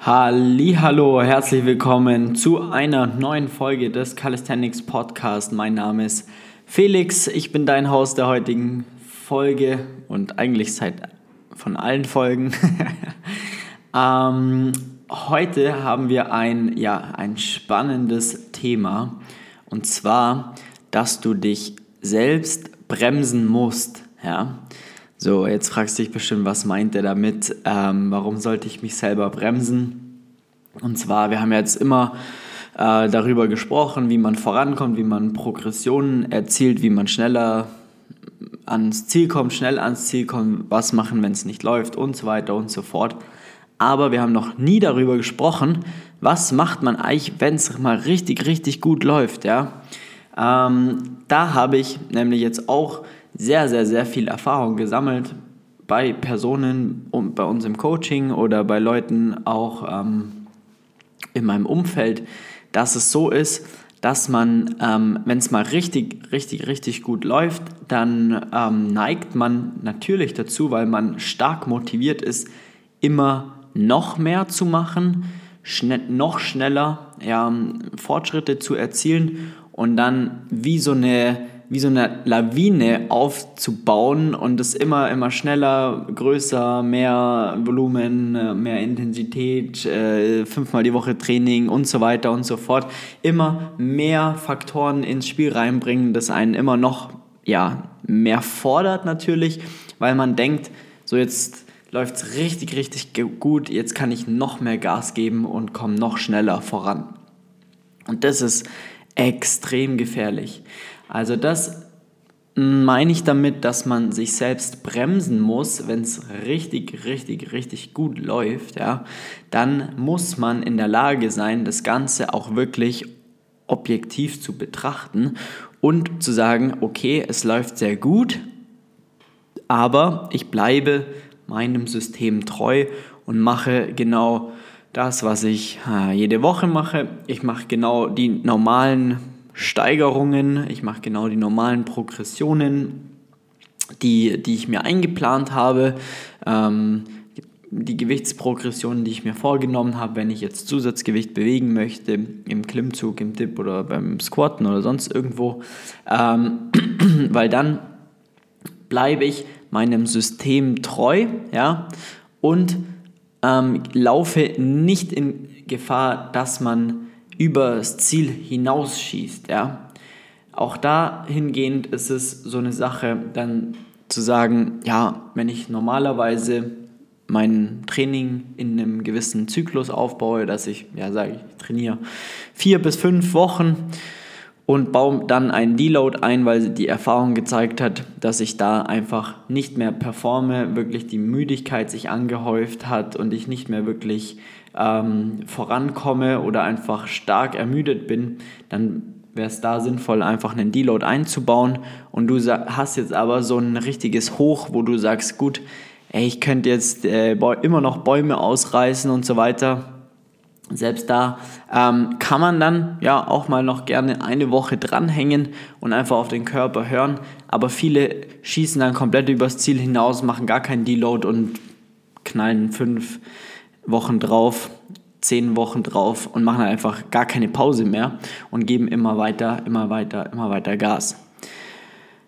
Hallo, herzlich willkommen zu einer neuen Folge des Calisthenics Podcast. Mein Name ist Felix, ich bin dein Haus der heutigen Folge und eigentlich seit von allen Folgen. ähm, heute haben wir ein, ja, ein spannendes Thema und zwar, dass du dich selbst bremsen musst. Ja? So, jetzt fragst du dich bestimmt, was meint er damit? Ähm, warum sollte ich mich selber bremsen? Und zwar, wir haben jetzt immer äh, darüber gesprochen, wie man vorankommt, wie man Progressionen erzielt, wie man schneller ans Ziel kommt, schnell ans Ziel kommt, was machen, wenn es nicht läuft und so weiter und so fort. Aber wir haben noch nie darüber gesprochen, was macht man eigentlich, wenn es mal richtig, richtig gut läuft. Ja? Ähm, da habe ich nämlich jetzt auch sehr, sehr, sehr viel Erfahrung gesammelt bei Personen und bei uns im Coaching oder bei Leuten auch ähm, in meinem Umfeld, dass es so ist, dass man, ähm, wenn es mal richtig, richtig, richtig gut läuft, dann ähm, neigt man natürlich dazu, weil man stark motiviert ist, immer noch mehr zu machen, schnell, noch schneller ja, Fortschritte zu erzielen und dann wie so eine wie so eine Lawine aufzubauen und es immer, immer schneller, größer, mehr Volumen, äh, mehr Intensität, äh, fünfmal die Woche Training und so weiter und so fort. Immer mehr Faktoren ins Spiel reinbringen, das einen immer noch ja, mehr fordert natürlich, weil man denkt, so jetzt läuft es richtig, richtig gut, jetzt kann ich noch mehr Gas geben und komme noch schneller voran. Und das ist extrem gefährlich. Also das meine ich damit, dass man sich selbst bremsen muss, wenn es richtig, richtig, richtig gut läuft, ja, dann muss man in der Lage sein, das Ganze auch wirklich objektiv zu betrachten und zu sagen, okay, es läuft sehr gut, aber ich bleibe meinem System treu und mache genau das, was ich äh, jede Woche mache. Ich mache genau die normalen Steigerungen, ich mache genau die normalen Progressionen, die, die ich mir eingeplant habe, ähm, die Gewichtsprogressionen, die ich mir vorgenommen habe, wenn ich jetzt Zusatzgewicht bewegen möchte, im Klimmzug, im Dip oder beim Squatten oder sonst irgendwo, ähm, weil dann bleibe ich meinem System treu ja, und ähm, laufe nicht in Gefahr, dass man über das Ziel hinausschießt. Ja? Auch dahingehend ist es so eine Sache, dann zu sagen, ja, wenn ich normalerweise mein Training in einem gewissen Zyklus aufbaue, dass ich, ja, sage ich, trainiere vier bis fünf Wochen und baue dann einen Deload ein, weil die Erfahrung gezeigt hat, dass ich da einfach nicht mehr performe, wirklich die Müdigkeit sich angehäuft hat und ich nicht mehr wirklich ähm, vorankomme oder einfach stark ermüdet bin, dann wäre es da sinnvoll, einfach einen Deload einzubauen. Und du hast jetzt aber so ein richtiges Hoch, wo du sagst, gut, ey, ich könnte jetzt äh, immer noch Bäume ausreißen und so weiter. Selbst da ähm, kann man dann ja auch mal noch gerne eine Woche dranhängen und einfach auf den Körper hören. Aber viele schießen dann komplett übers Ziel hinaus, machen gar keinen Deload und knallen fünf, Wochen drauf, zehn Wochen drauf und machen einfach gar keine Pause mehr und geben immer weiter, immer weiter, immer weiter Gas.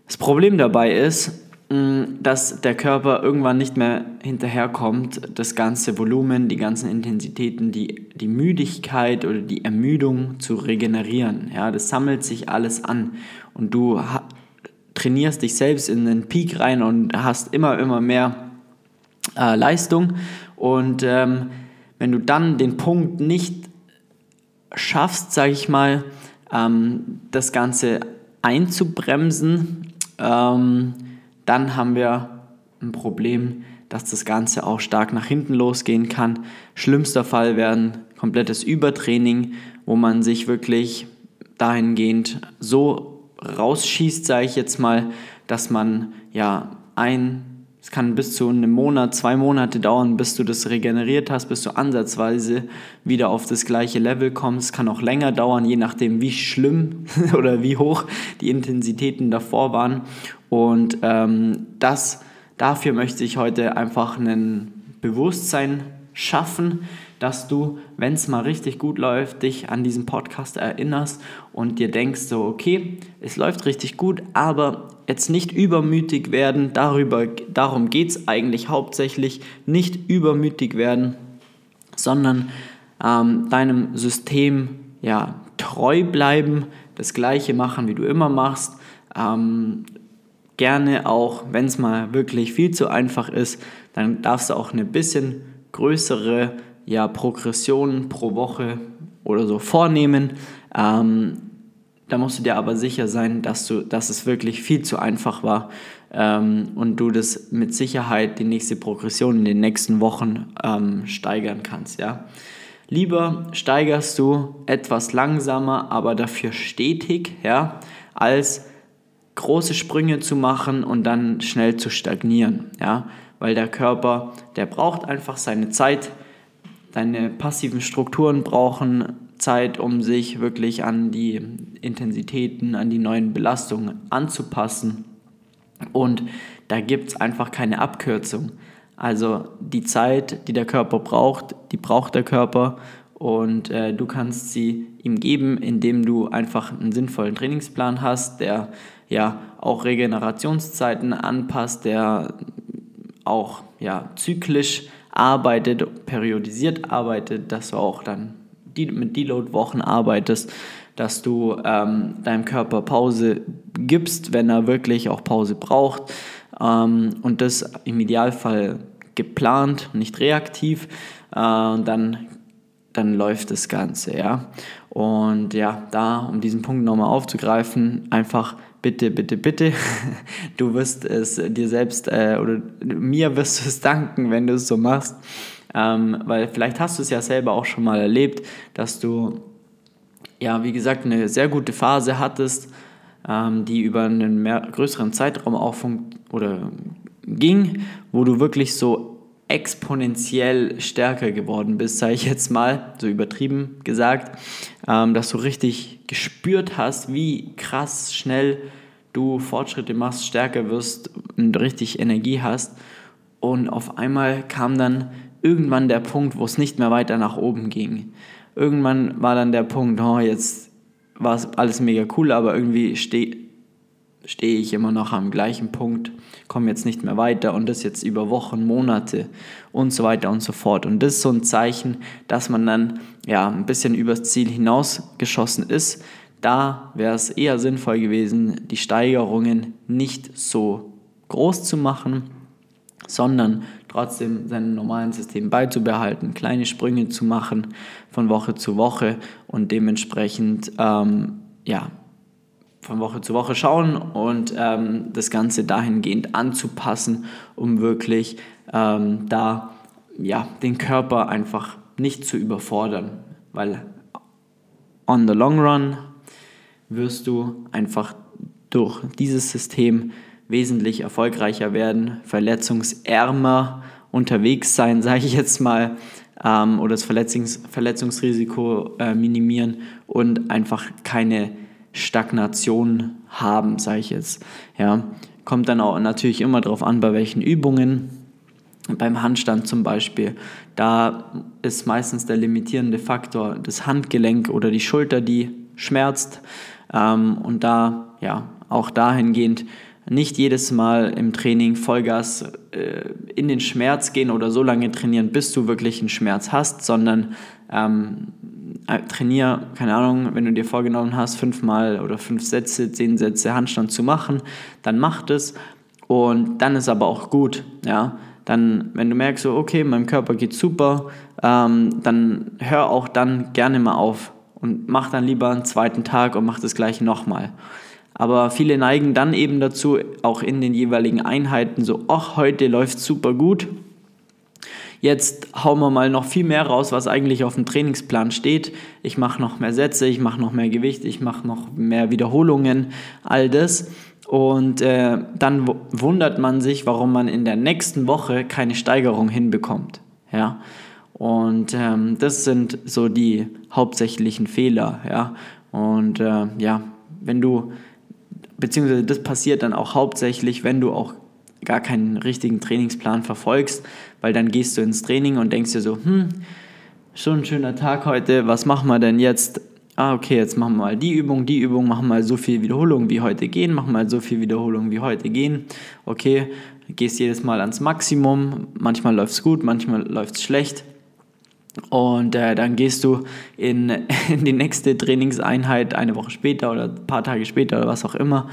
Das Problem dabei ist, dass der Körper irgendwann nicht mehr hinterherkommt, das ganze Volumen, die ganzen Intensitäten, die, die Müdigkeit oder die Ermüdung zu regenerieren. Ja, das sammelt sich alles an und du trainierst dich selbst in den Peak rein und hast immer, immer mehr äh, Leistung und ähm, wenn du dann den Punkt nicht schaffst, sage ich mal, ähm, das Ganze einzubremsen, ähm, dann haben wir ein Problem, dass das Ganze auch stark nach hinten losgehen kann. Schlimmster Fall werden komplettes Übertraining, wo man sich wirklich dahingehend so rausschießt, sage ich jetzt mal, dass man ja ein es kann bis zu einem Monat, zwei Monate dauern, bis du das regeneriert hast, bis du ansatzweise wieder auf das gleiche Level kommst. Es kann auch länger dauern, je nachdem, wie schlimm oder wie hoch die Intensitäten davor waren. Und ähm, das, dafür möchte ich heute einfach ein Bewusstsein schaffen, dass du, wenn es mal richtig gut läuft, dich an diesen Podcast erinnerst und dir denkst so, okay, es läuft richtig gut, aber jetzt nicht übermütig werden, darüber, darum geht es eigentlich hauptsächlich, nicht übermütig werden, sondern ähm, deinem System ja, treu bleiben, das gleiche machen, wie du immer machst, ähm, gerne auch, wenn es mal wirklich viel zu einfach ist, dann darfst du auch eine bisschen größere ja, Progression pro Woche oder so vornehmen. Ähm, da musst du dir aber sicher sein, dass, du, dass es wirklich viel zu einfach war ähm, und du das mit Sicherheit die nächste Progression in den nächsten Wochen ähm, steigern kannst. Ja? Lieber steigerst du etwas langsamer, aber dafür stetig, ja, als große Sprünge zu machen und dann schnell zu stagnieren, ja, weil der Körper, der braucht einfach seine Zeit. Deine passiven Strukturen brauchen Zeit, um sich wirklich an die Intensitäten, an die neuen Belastungen anzupassen. Und da gibt es einfach keine Abkürzung. Also die Zeit, die der Körper braucht, die braucht der Körper und äh, du kannst sie ihm geben, indem du einfach einen sinnvollen Trainingsplan hast, der ja auch Regenerationszeiten anpasst, der auch ja, zyklisch arbeitet, periodisiert arbeitet, dass du auch dann mit Deload-Wochen arbeitest, dass du ähm, deinem Körper Pause gibst, wenn er wirklich auch Pause braucht ähm, und das im Idealfall geplant, nicht reaktiv, äh, dann, dann läuft das Ganze, ja. Und ja, da, um diesen Punkt nochmal aufzugreifen, einfach bitte, bitte, bitte, du wirst es dir selbst äh, oder mir wirst du es danken, wenn du es so machst. Ähm, weil vielleicht hast du es ja selber auch schon mal erlebt, dass du, ja, wie gesagt, eine sehr gute Phase hattest, ähm, die über einen mehr, größeren Zeitraum auch oder ging, wo du wirklich so exponentiell stärker geworden bist, sage ich jetzt mal, so übertrieben gesagt, ähm, dass du richtig gespürt hast, wie krass schnell du Fortschritte machst, stärker wirst und richtig Energie hast. Und auf einmal kam dann irgendwann der Punkt, wo es nicht mehr weiter nach oben ging. Irgendwann war dann der Punkt, oh, jetzt war es alles mega cool, aber irgendwie stehe steh ich immer noch am gleichen Punkt komme jetzt nicht mehr weiter und das jetzt über Wochen, Monate und so weiter und so fort. Und das ist so ein Zeichen, dass man dann ja ein bisschen übers Ziel hinausgeschossen ist. Da wäre es eher sinnvoll gewesen, die Steigerungen nicht so groß zu machen, sondern trotzdem seinem normalen System beizubehalten, kleine Sprünge zu machen von Woche zu Woche und dementsprechend ähm, ja, von Woche zu Woche schauen und ähm, das Ganze dahingehend anzupassen, um wirklich ähm, da ja, den Körper einfach nicht zu überfordern, weil on the long run wirst du einfach durch dieses System wesentlich erfolgreicher werden, verletzungsärmer unterwegs sein, sage ich jetzt mal, ähm, oder das Verletzungs Verletzungsrisiko äh, minimieren und einfach keine Stagnation haben, sage ich jetzt. Ja, kommt dann auch natürlich immer darauf an, bei welchen Übungen. Beim Handstand zum Beispiel, da ist meistens der limitierende Faktor das Handgelenk oder die Schulter, die schmerzt. Ähm, und da, ja, auch dahingehend nicht jedes Mal im Training Vollgas äh, in den Schmerz gehen oder so lange trainieren, bis du wirklich einen Schmerz hast, sondern ähm, äh, trainier, keine Ahnung, wenn du dir vorgenommen hast, fünfmal oder fünf Sätze, zehn Sätze Handstand zu machen, dann mach das und dann ist aber auch gut, ja. Dann, wenn du merkst, so, okay, meinem Körper geht super, ähm, dann hör auch dann gerne mal auf und mach dann lieber einen zweiten Tag und mach das gleiche nochmal. Aber viele neigen dann eben dazu, auch in den jeweiligen Einheiten so, ach, heute läuft super gut, Jetzt hauen wir mal noch viel mehr raus, was eigentlich auf dem Trainingsplan steht. Ich mache noch mehr Sätze, ich mache noch mehr Gewicht, ich mache noch mehr Wiederholungen, all das. Und äh, dann wundert man sich, warum man in der nächsten Woche keine Steigerung hinbekommt. Ja? Und ähm, das sind so die hauptsächlichen Fehler. Ja? Und äh, ja, wenn du, beziehungsweise das passiert dann auch hauptsächlich, wenn du auch gar keinen richtigen Trainingsplan verfolgst, weil dann gehst du ins Training und denkst dir so, hm, schon ein schöner Tag heute, was machen wir denn jetzt? Ah, okay, jetzt machen wir mal die Übung, die Übung, machen mal so viel Wiederholungen wie heute gehen, machen mal so viel Wiederholungen wie heute gehen. Okay, gehst jedes Mal ans Maximum, manchmal läuft es gut, manchmal läuft es schlecht. Und äh, dann gehst du in, in, die nächste Trainingseinheit eine Woche später oder ein paar Tage später oder was auch immer,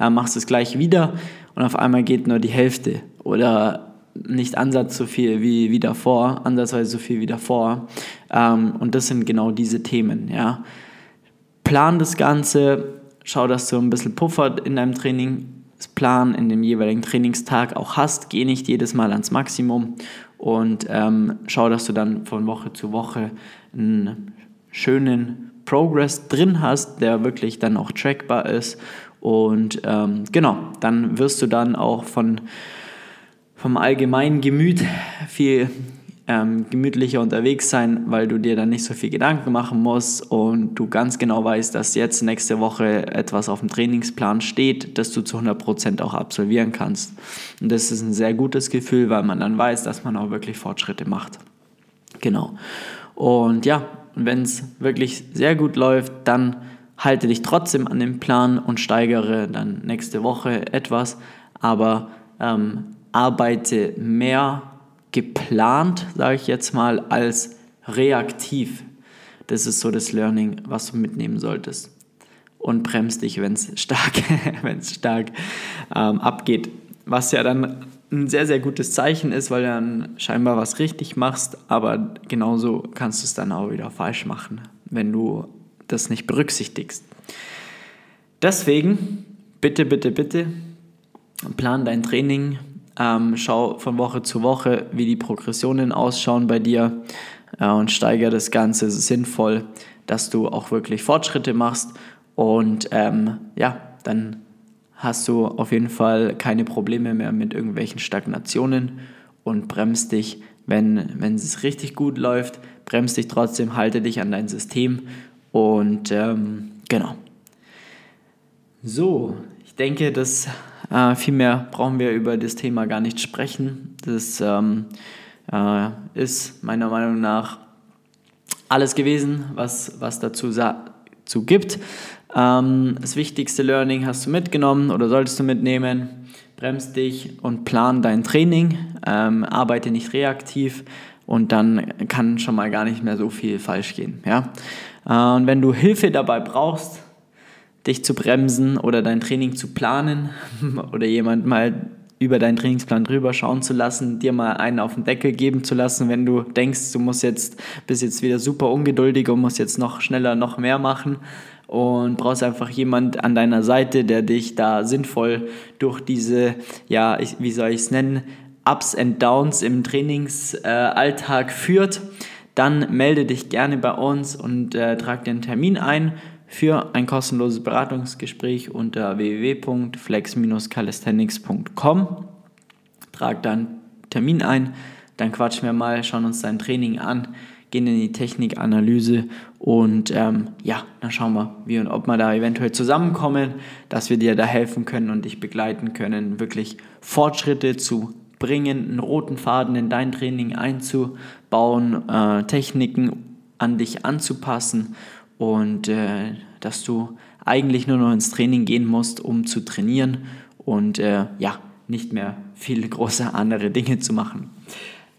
äh, machst es gleich wieder und auf einmal geht nur die Hälfte oder nicht Ansatz so viel wie, wie davor, ansatzweise so viel wie davor. Ähm, und das sind genau diese Themen. Ja. Plan das Ganze, schau, dass du ein bisschen Puffer in deinem Trainingsplan, in dem jeweiligen Trainingstag auch hast. Geh nicht jedes Mal ans Maximum und ähm, schau, dass du dann von Woche zu Woche einen schönen Progress drin hast, der wirklich dann auch trackbar ist. Und ähm, genau, dann wirst du dann auch von vom allgemeinen Gemüt viel ähm, gemütlicher unterwegs sein, weil du dir dann nicht so viel Gedanken machen musst und du ganz genau weißt, dass jetzt nächste Woche etwas auf dem Trainingsplan steht, das du zu 100% auch absolvieren kannst. Und das ist ein sehr gutes Gefühl, weil man dann weiß, dass man auch wirklich Fortschritte macht. Genau. Und ja, wenn es wirklich sehr gut läuft, dann halte dich trotzdem an den Plan und steigere dann nächste Woche etwas, aber ähm, arbeite mehr geplant, sage ich jetzt mal, als reaktiv. Das ist so das Learning, was du mitnehmen solltest. Und bremst dich, wenn es stark, wenn's stark ähm, abgeht. Was ja dann ein sehr, sehr gutes Zeichen ist, weil du dann scheinbar was richtig machst, aber genauso kannst du es dann auch wieder falsch machen, wenn du das nicht berücksichtigst. Deswegen, bitte, bitte, bitte, plan dein Training ähm, schau von Woche zu Woche, wie die Progressionen ausschauen bei dir äh, und steigere das Ganze sinnvoll, dass du auch wirklich Fortschritte machst. Und ähm, ja, dann hast du auf jeden Fall keine Probleme mehr mit irgendwelchen Stagnationen und bremst dich, wenn, wenn es richtig gut läuft, bremst dich trotzdem, halte dich an dein System und ähm, genau. So, ich denke, das äh, viel mehr brauchen wir über das Thema gar nicht sprechen. Das ähm, äh, ist meiner Meinung nach alles gewesen, was, was dazu, dazu gibt. Ähm, das wichtigste Learning hast du mitgenommen oder solltest du mitnehmen. Bremst dich und plan dein Training. Ähm, arbeite nicht reaktiv und dann kann schon mal gar nicht mehr so viel falsch gehen. Ja? Äh, und wenn du Hilfe dabei brauchst, dich zu bremsen oder dein Training zu planen oder jemand mal über deinen Trainingsplan drüber schauen zu lassen, dir mal einen auf den Deckel geben zu lassen, wenn du denkst, du musst jetzt, bist jetzt wieder super ungeduldig und musst jetzt noch schneller noch mehr machen und brauchst einfach jemand an deiner Seite, der dich da sinnvoll durch diese, ja, ich, wie soll ich es nennen, Ups and Downs im Trainingsalltag äh, führt, dann melde dich gerne bei uns und äh, trag einen Termin ein für ein kostenloses Beratungsgespräch unter www.flex-calisthenics.com. Trag dann Termin ein, dann quatschen wir mal, schauen uns dein Training an, gehen in die Technikanalyse und ähm, ja, dann schauen wir, wie und ob wir da eventuell zusammenkommen, dass wir dir da helfen können und dich begleiten können, wirklich Fortschritte zu bringen, einen roten Faden in dein Training einzubauen, äh, Techniken an dich anzupassen und äh, dass du eigentlich nur noch ins Training gehen musst, um zu trainieren und äh, ja, nicht mehr viele große andere Dinge zu machen.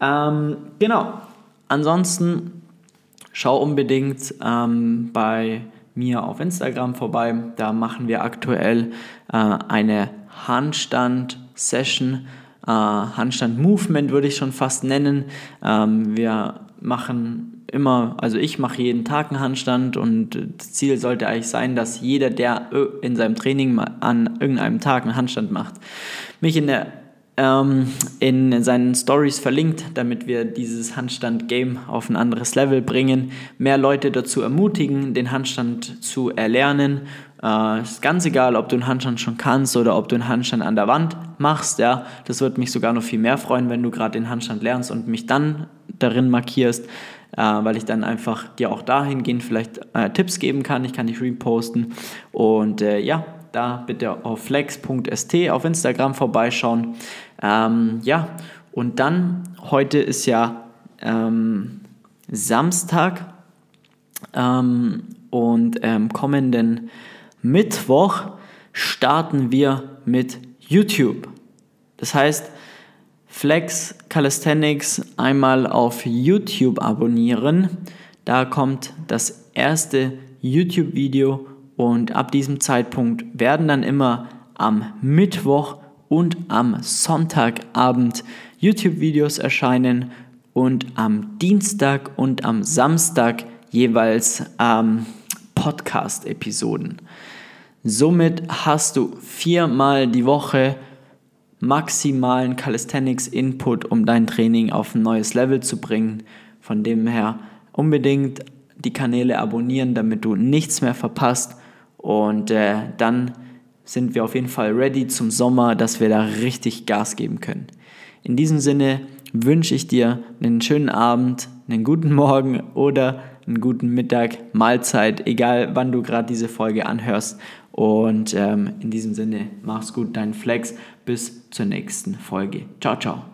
Ähm, genau, ansonsten schau unbedingt ähm, bei mir auf Instagram vorbei. Da machen wir aktuell äh, eine Handstand-Session. Äh, Handstand-Movement würde ich schon fast nennen. Ähm, wir machen immer, also ich mache jeden Tag einen Handstand und das Ziel sollte eigentlich sein, dass jeder, der in seinem Training an irgendeinem Tag einen Handstand macht, mich in der ähm, in seinen Stories verlinkt, damit wir dieses Handstand-Game auf ein anderes Level bringen, mehr Leute dazu ermutigen, den Handstand zu erlernen. Äh, ist ganz egal, ob du einen Handstand schon kannst oder ob du einen Handstand an der Wand machst. Ja, das würde mich sogar noch viel mehr freuen, wenn du gerade den Handstand lernst und mich dann darin markierst äh, weil ich dann einfach dir auch dahingehend vielleicht äh, Tipps geben kann. Ich kann dich reposten. Und äh, ja, da bitte auf flex.st auf Instagram vorbeischauen. Ähm, ja, und dann, heute ist ja ähm, Samstag ähm, und ähm, kommenden Mittwoch starten wir mit YouTube. Das heißt, Flex Calisthenics einmal auf YouTube abonnieren. Da kommt das erste YouTube-Video und ab diesem Zeitpunkt werden dann immer am Mittwoch und am Sonntagabend YouTube-Videos erscheinen und am Dienstag und am Samstag jeweils ähm, Podcast-Episoden. Somit hast du viermal die Woche maximalen Calisthenics-Input, um dein Training auf ein neues Level zu bringen. Von dem her unbedingt die Kanäle abonnieren, damit du nichts mehr verpasst. Und äh, dann sind wir auf jeden Fall ready zum Sommer, dass wir da richtig Gas geben können. In diesem Sinne wünsche ich dir einen schönen Abend, einen guten Morgen oder einen guten Mittag, Mahlzeit, egal wann du gerade diese Folge anhörst. Und ähm, in diesem Sinne, mach's gut, dein Flex. Bis zur nächsten Folge. Ciao, ciao.